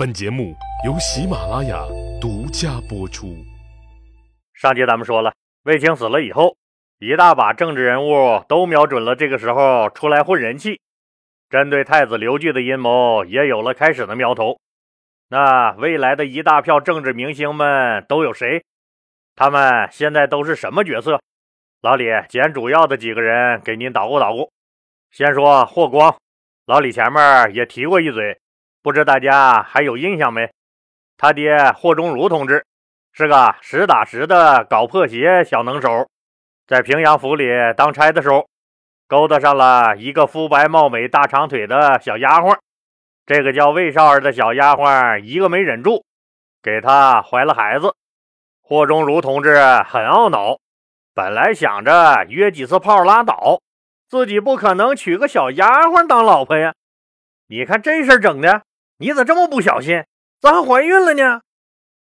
本节目由喜马拉雅独家播出。上集咱们说了，卫青死了以后，一大把政治人物都瞄准了这个时候出来混人气，针对太子刘据的阴谋也有了开始的苗头。那未来的一大票政治明星们都有谁？他们现在都是什么角色？老李捡主要的几个人给您捣鼓捣鼓。先说霍光，老李前面也提过一嘴。不知大家还有印象没？他爹霍中儒同志是个实打实的搞破鞋小能手，在平阳府里当差的时候，勾搭上了一个肤白貌美、大长腿的小丫鬟。这个叫魏少儿的小丫鬟一个没忍住，给他怀了孩子。霍中儒同志很懊恼，本来想着约几次炮拉倒，自己不可能娶个小丫鬟当老婆呀。你看这事儿整的。你咋这么不小心？咋还怀孕了呢？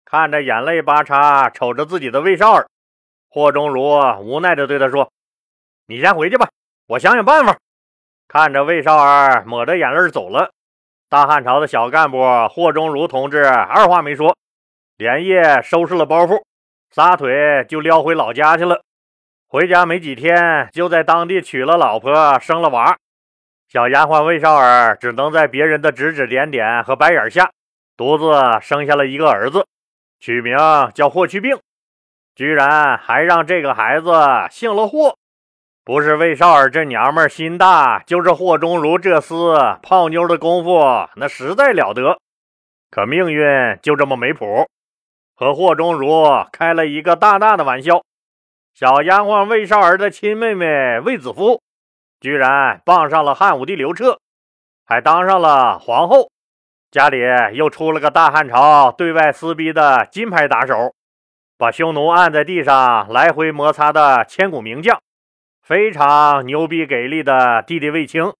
看着眼泪巴叉瞅着自己的魏少儿，霍中儒无奈地对他说：“你先回去吧，我想想办法。”看着魏少儿抹着眼泪走了，大汉朝的小干部霍中儒同志二话没说，连夜收拾了包袱，撒腿就撩回老家去了。回家没几天，就在当地娶了老婆，生了娃。小丫鬟魏少儿只能在别人的指指点点和白眼下，独自生下了一个儿子，取名叫霍去病，居然还让这个孩子姓了霍。不是魏少儿这娘们心大，就是霍中如这厮泡妞的功夫那实在了得。可命运就这么没谱，和霍中如开了一个大大的玩笑。小丫鬟魏少儿的亲妹妹卫子夫。居然傍上了汉武帝刘彻，还当上了皇后，家里又出了个大汉朝对外撕逼的金牌打手，把匈奴按在地上来回摩擦的千古名将，非常牛逼给力的弟弟卫青。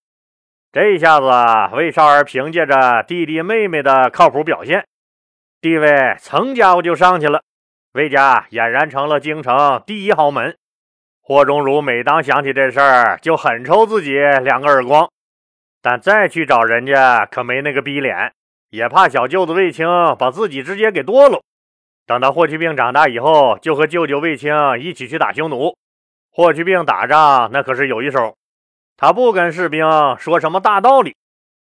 这一下子魏少儿凭借着弟弟妹妹的靠谱表现，地位蹭家伙就上去了，魏家俨然成了京城第一豪门。霍中儒每当想起这事儿，就狠抽自己两个耳光，但再去找人家可没那个逼脸，也怕小舅子卫青把自己直接给剁了。等到霍去病长大以后，就和舅舅卫青一起去打匈奴。霍去病打仗那可是有一手，他不跟士兵说什么大道理，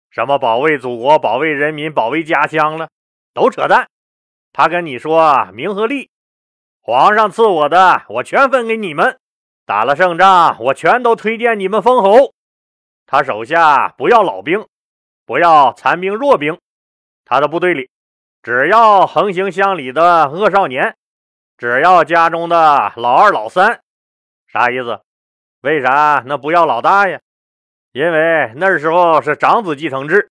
什么保卫祖国、保卫人民、保卫家乡了，都扯淡。他跟你说名和利，皇上赐我的，我全分给你们。打了胜仗，我全都推荐你们封侯。他手下不要老兵，不要残兵弱兵，他的部队里只要横行乡里的恶少年，只要家中的老二老三。啥意思？为啥那不要老大呀？因为那时候是长子继承制，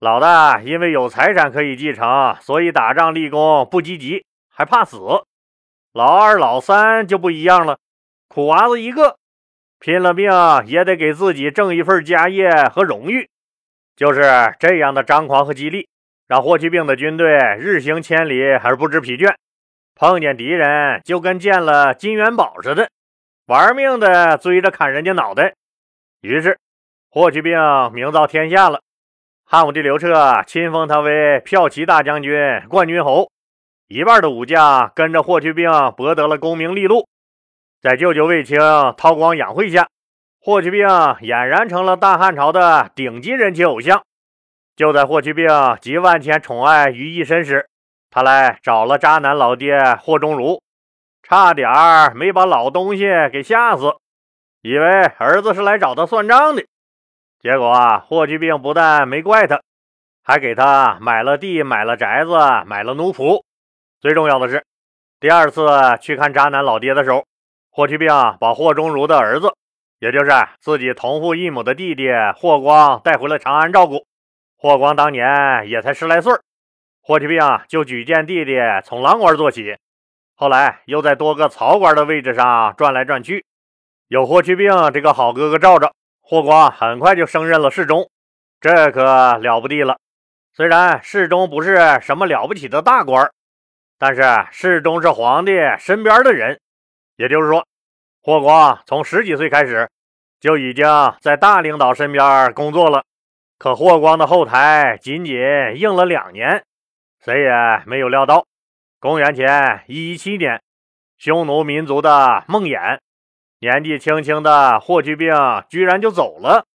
老大因为有财产可以继承，所以打仗立功不积极，还怕死。老二老三就不一样了。苦娃子一个，拼了命也得给自己挣一份家业和荣誉。就是这样的张狂和激励，让霍去病的军队日行千里而不知疲倦，碰见敌人就跟见了金元宝似的，玩命的追着砍人家脑袋。于是霍去病名噪天下了。汉武帝刘彻亲封他为骠骑大将军、冠军侯，一半的武将跟着霍去病博得了功名利禄。在舅舅卫青韬光养晦下，霍去病俨然成了大汉朝的顶级人气偶像。就在霍去病集万千宠爱于一身时，他来找了渣男老爹霍中儒，差点儿没把老东西给吓死，以为儿子是来找他算账的。结果啊霍去病不但没怪他，还给他买了地、买了宅子、买了奴仆。最重要的是，第二次去看渣男老爹的时候。霍去病把霍中儒的儿子，也就是自己同父异母的弟弟霍光带回了长安照顾。霍光当年也才十来岁霍去病就举荐弟弟从郎官做起，后来又在多个曹官的位置上转来转去。有霍去病这个好哥哥罩着，霍光很快就升任了侍中，这可了不地了。虽然侍中不是什么了不起的大官，但是侍中是皇帝身边的人。也就是说，霍光从十几岁开始就已经在大领导身边工作了。可霍光的后台仅仅硬了两年，谁也没有料到，公元前一一七年，匈奴民族的梦魇，年纪轻轻的霍去病居然就走了。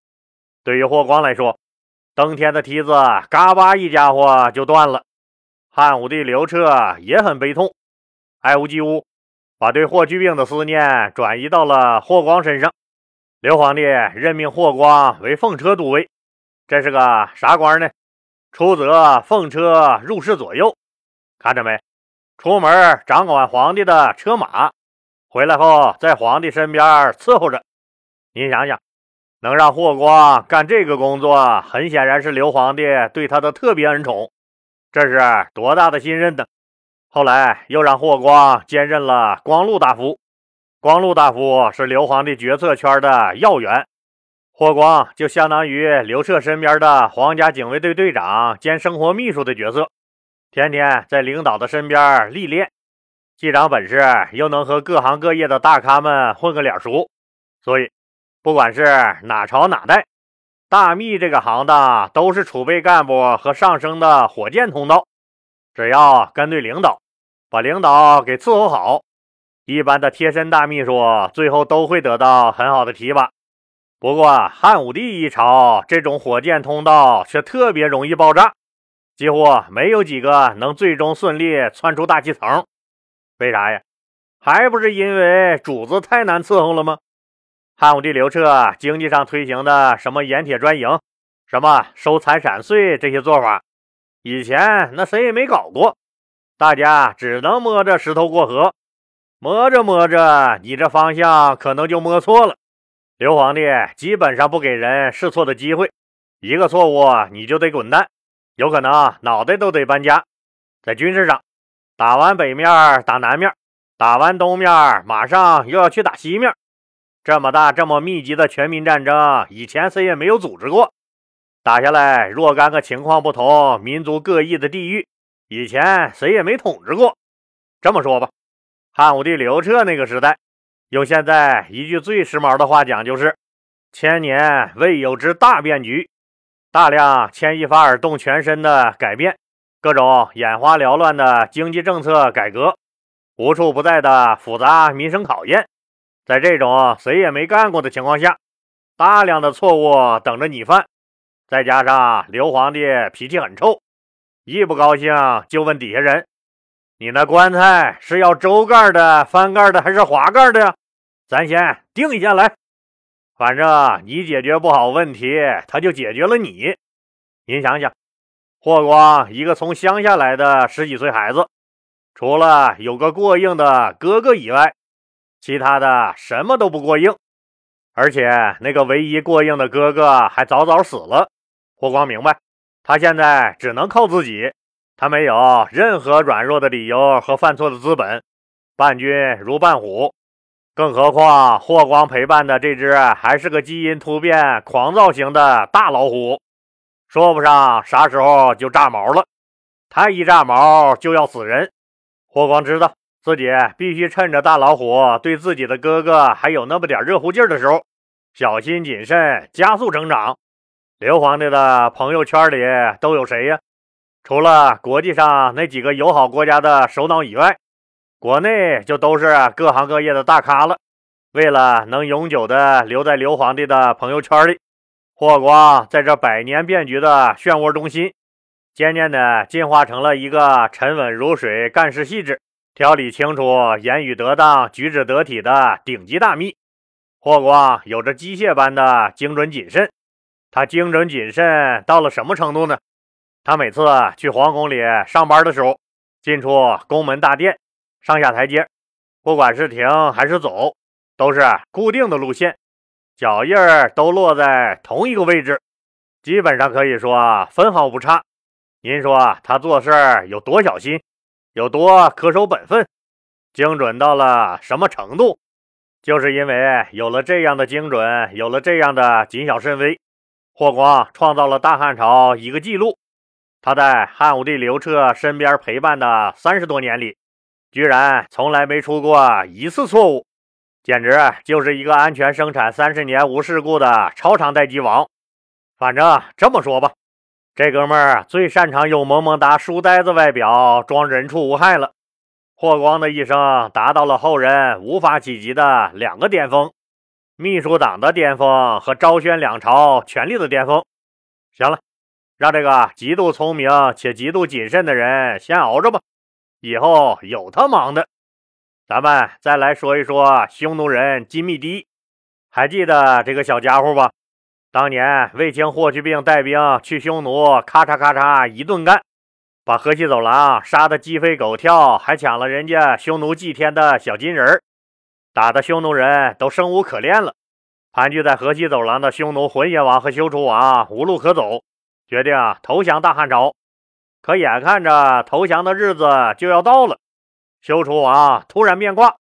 对于霍光来说，登天的梯子嘎巴一家伙就断了。汉武帝刘彻也很悲痛，爱屋及乌，把对霍去病的思念转移到了霍光身上。刘皇帝任命霍光为奉车都尉，这是个啥官呢？出则奉车入侍左右，看着没？出门掌管皇帝的车马，回来后在皇帝身边伺候着。你想想。能让霍光干这个工作，很显然是刘皇帝对他的特别恩宠，这是多大的信任呢？后来又让霍光兼任了光禄大夫，光禄大夫是刘皇帝决策圈的要员，霍光就相当于刘彻身边的皇家警卫队队长兼生活秘书的角色，天天在领导的身边历练，既长本事，又能和各行各业的大咖们混个脸熟，所以。不管是哪朝哪代，大秘这个行当都是储备干部和上升的火箭通道。只要跟对领导，把领导给伺候好，一般的贴身大秘书最后都会得到很好的提拔。不过汉武帝一朝，这种火箭通道却特别容易爆炸，几乎没有几个能最终顺利窜出大气层。为啥呀？还不是因为主子太难伺候了吗？汉武帝刘彻经济上推行的什么盐铁专营，什么收财产税这些做法，以前那谁也没搞过，大家只能摸着石头过河，摸着摸着，你这方向可能就摸错了。刘皇帝基本上不给人试错的机会，一个错误你就得滚蛋，有可能脑袋都得搬家。在军事上，打完北面打南面，打完东面马上又要去打西面。这么大、这么密集的全民战争，以前谁也没有组织过。打下来若干个情况不同、民族各异的地域，以前谁也没统治过。这么说吧，汉武帝刘彻那个时代，用现在一句最时髦的话讲，就是“千年未有之大变局”，大量牵一发而动全身的改变，各种眼花缭乱的经济政策改革，无处不在的复杂民生考验。在这种谁也没干过的情况下，大量的错误等着你犯，再加上刘皇帝脾气很臭，一不高兴就问底下人：“你那棺材是要周盖的、翻盖的还是滑盖的呀？咱先定一下来。反正你解决不好问题，他就解决了你。您想想，霍光一个从乡下来的十几岁孩子，除了有个过硬的哥哥以外，其他的什么都不过硬，而且那个唯一过硬的哥哥还早早死了。霍光明白，他现在只能靠自己，他没有任何软弱的理由和犯错的资本。伴君如伴虎，更何况霍光陪伴的这只还是个基因突变、狂躁型的大老虎，说不上啥时候就炸毛了。他一炸毛就要死人。霍光知道。自己必须趁着大老虎对自己的哥哥还有那么点热乎劲儿的时候，小心谨慎，加速成长。刘皇帝的朋友圈里都有谁呀？除了国际上那几个友好国家的首脑以外，国内就都是各行各业的大咖了。为了能永久的留在刘皇帝的朋友圈里，霍光在这百年变局的漩涡中心，渐渐的进化成了一个沉稳如水、干事细致。条理清楚、言语得当、举止得体的顶级大秘，霍光有着机械般的精准谨慎。他精准谨慎到了什么程度呢？他每次去皇宫里上班的时候，进出宫门大殿、上下台阶，不管是停还是走，都是固定的路线，脚印儿都落在同一个位置，基本上可以说分毫不差。您说他做事有多小心？有多恪守本分，精准到了什么程度？就是因为有了这样的精准，有了这样的谨小慎微，霍光创造了大汉朝一个记录。他在汉武帝刘彻身边陪伴的三十多年里，居然从来没出过一次错误，简直就是一个安全生产三十年无事故的超长待机王。反正这么说吧，这哥们儿最擅长用萌萌哒书呆子外表装人畜无害了。霍光的一生达到了后人无法企及的两个巅峰：秘书党的巅峰和昭宣两朝权力的巅峰。行了，让这个极度聪明且极度谨慎的人先熬着吧，以后有他忙的。咱们再来说一说匈奴人金密迪，还记得这个小家伙吧？当年卫青霍去病带兵去匈奴，咔嚓咔嚓一顿干，把河西走廊杀得鸡飞狗跳，还抢了人家匈奴祭天的小金人儿，打得匈奴人都生无可恋了。盘踞在河西走廊的匈奴浑邪王和休楚王无路可走，决定投降大汉朝。可眼看着投降的日子就要到了，休楚王突然变卦，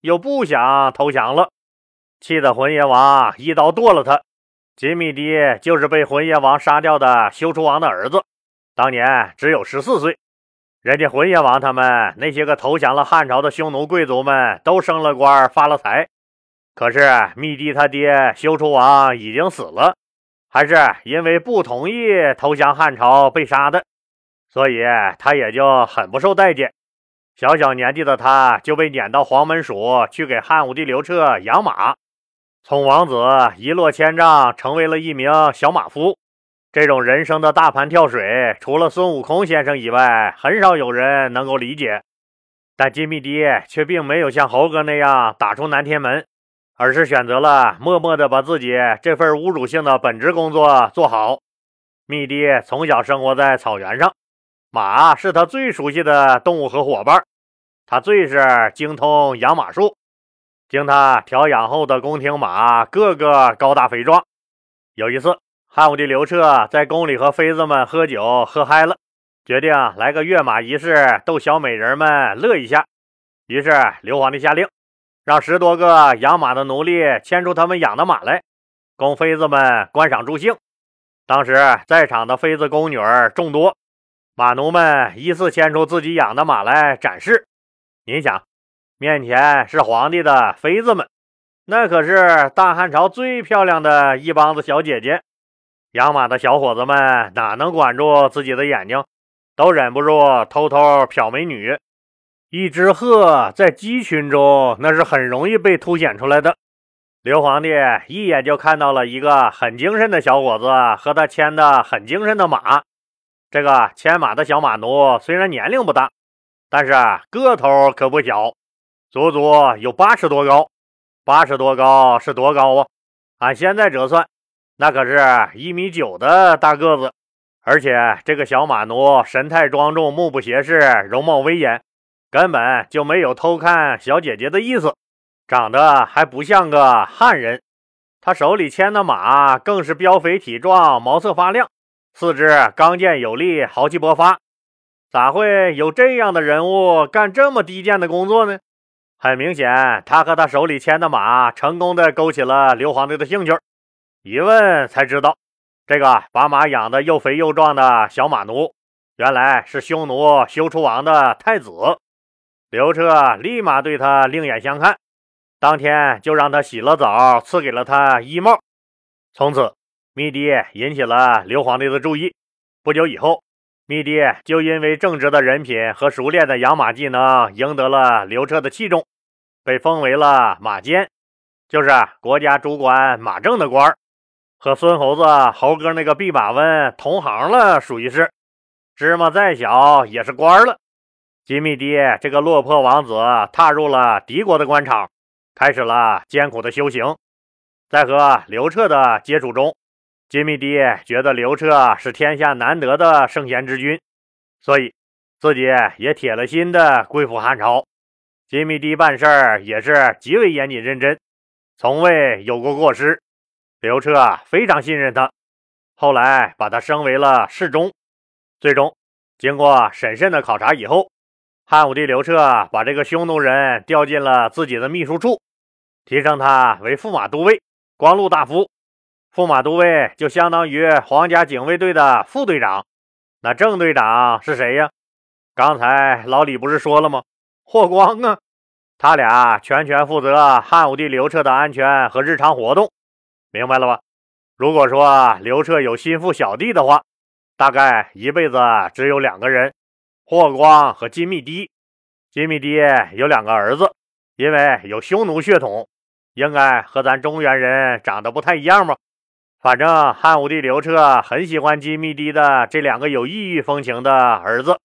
又不想投降了，气得浑邪王一刀剁了他。金密迪就是被浑邪王杀掉的休楚王的儿子，当年只有十四岁。人家浑邪王他们那些个投降了汉朝的匈奴贵族们都升了官发了财，可是密帝他爹休楚王已经死了，还是因为不同意投降汉朝被杀的，所以他也就很不受待见。小小年纪的他就被撵到黄门署去给汉武帝刘彻养马。从王子一落千丈，成为了一名小马夫。这种人生的大盘跳水，除了孙悟空先生以外，很少有人能够理解。但金密迪却并没有像猴哥那样打出南天门，而是选择了默默地把自己这份侮辱性的本职工作做好。密迪从小生活在草原上，马是他最熟悉的动物和伙伴，他最是精通养马术。经他调养后的宫廷马，个个高大肥壮。有一次，汉武帝刘彻在宫里和妃子们喝酒，喝嗨了，决定来个跃马仪式，逗小美人们乐一下。于是，刘皇帝下令，让十多个养马的奴隶牵出他们养的马来，供妃子们观赏助兴。当时在场的妃子宫女儿众多，马奴们依次牵出自己养的马来展示。您想？面前是皇帝的妃子们，那可是大汉朝最漂亮的一帮子小姐姐。养马的小伙子们哪能管住自己的眼睛，都忍不住偷偷瞟美女。一只鹤在鸡群中，那是很容易被凸显出来的。刘皇帝一眼就看到了一个很精神的小伙子和他牵的很精神的马。这个牵马的小马奴虽然年龄不大，但是个头可不小。足足有八十多高，八十多高是多高啊？按现在折算，那可是一米九的大个子。而且这个小马奴神态庄重，目不斜视，容貌威严，根本就没有偷看小姐姐的意思。长得还不像个汉人，他手里牵的马更是膘肥体壮，毛色发亮，四肢刚健有力，豪气勃发。咋会有这样的人物干这么低贱的工作呢？很明显，他和他手里牵的马成功的勾起了刘皇帝的兴趣。一问才知道，这个把马养的又肥又壮的小马奴，原来是匈奴休楚王的太子。刘彻立马对他另眼相看，当天就让他洗了澡，赐给了他衣帽。从此，密迪引起了刘皇帝的注意。不久以后。密迪就因为正直的人品和熟练的养马技能，赢得了刘彻的器重，被封为了马监，就是国家主管马政的官儿，和孙猴子、猴哥那个弼马温同行了，属于是芝麻再小也是官了。金密迪这个落魄王子踏入了敌国的官场，开始了艰苦的修行，在和刘彻的接触中。金密迪觉得刘彻是天下难得的圣贤之君，所以自己也铁了心的归附汉朝。金密迪办事儿也是极为严谨认真，从未有过过失。刘彻非常信任他，后来把他升为了侍中。最终，经过审慎的考察以后，汉武帝刘彻把这个匈奴人调进了自己的秘书处，提升他为驸马都尉、光禄大夫。驸马都尉就相当于皇家警卫队的副队长，那正队长是谁呀？刚才老李不是说了吗？霍光啊，他俩全权负责汉武帝刘彻的安全和日常活动，明白了吧？如果说刘彻有心腹小弟的话，大概一辈子只有两个人，霍光和金密帝。金密帝有两个儿子，因为有匈奴血统，应该和咱中原人长得不太一样吧。反正汉武帝刘彻很喜欢金密帝的这两个有异域风情的儿子，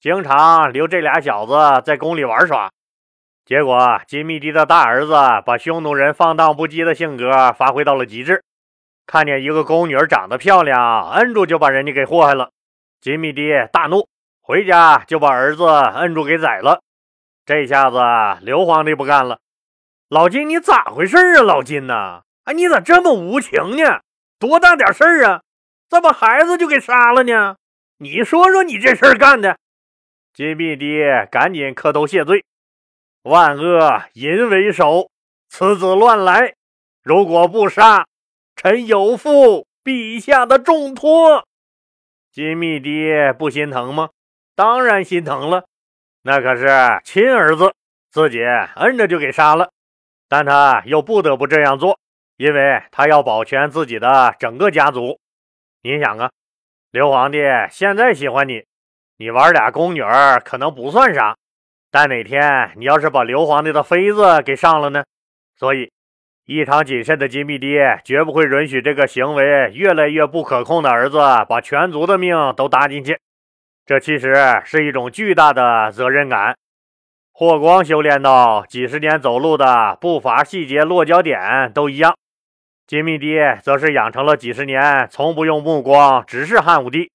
经常留这俩小子在宫里玩耍。结果金密迪的大儿子把匈奴人放荡不羁的性格发挥到了极致，看见一个宫女儿长得漂亮，摁住就把人家给祸害了。金密迪大怒。回家就把儿子摁住给宰了，这下子刘皇帝不干了。老金，你咋回事啊？老金呐，哎，你咋这么无情呢？多大点事儿啊，咋把孩子就给杀了呢？你说说你这事儿干的。金密迪赶紧磕头谢罪：“万恶淫为首，此子乱来，如果不杀，臣有负陛下的重托。”金密爹不心疼吗？当然心疼了，那可是亲儿子，自己摁着就给杀了，但他又不得不这样做，因为他要保全自己的整个家族。你想啊，刘皇帝现在喜欢你，你玩俩宫女儿可能不算啥，但哪天你要是把刘皇帝的妃子给上了呢？所以，异常谨慎的金密爹绝不会允许这个行为越来越不可控的儿子把全族的命都搭进去。这其实是一种巨大的责任感。霍光修炼到几十年走路的步伐细节、落脚点都一样，金密帝则是养成了几十年从不用目光直视汉武帝。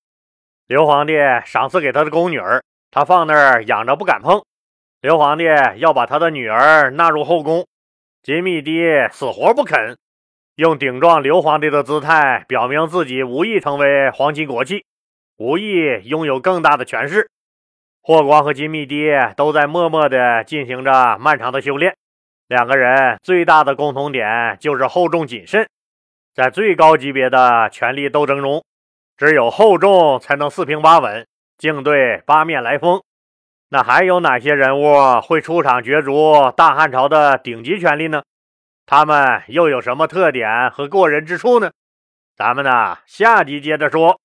刘皇帝赏赐给他的宫女儿，他放那儿养着不敢碰。刘皇帝要把他的女儿纳入后宫，金密帝死活不肯，用顶撞刘皇帝的姿态表明自己无意成为皇亲国戚。无意拥有更大的权势，霍光和金密帝都在默默地进行着漫长的修炼。两个人最大的共同点就是厚重谨慎。在最高级别的权力斗争中，只有厚重才能四平八稳，应对八面来风。那还有哪些人物会出场角逐大汉朝的顶级权力呢？他们又有什么特点和过人之处呢？咱们呢，下集接着说。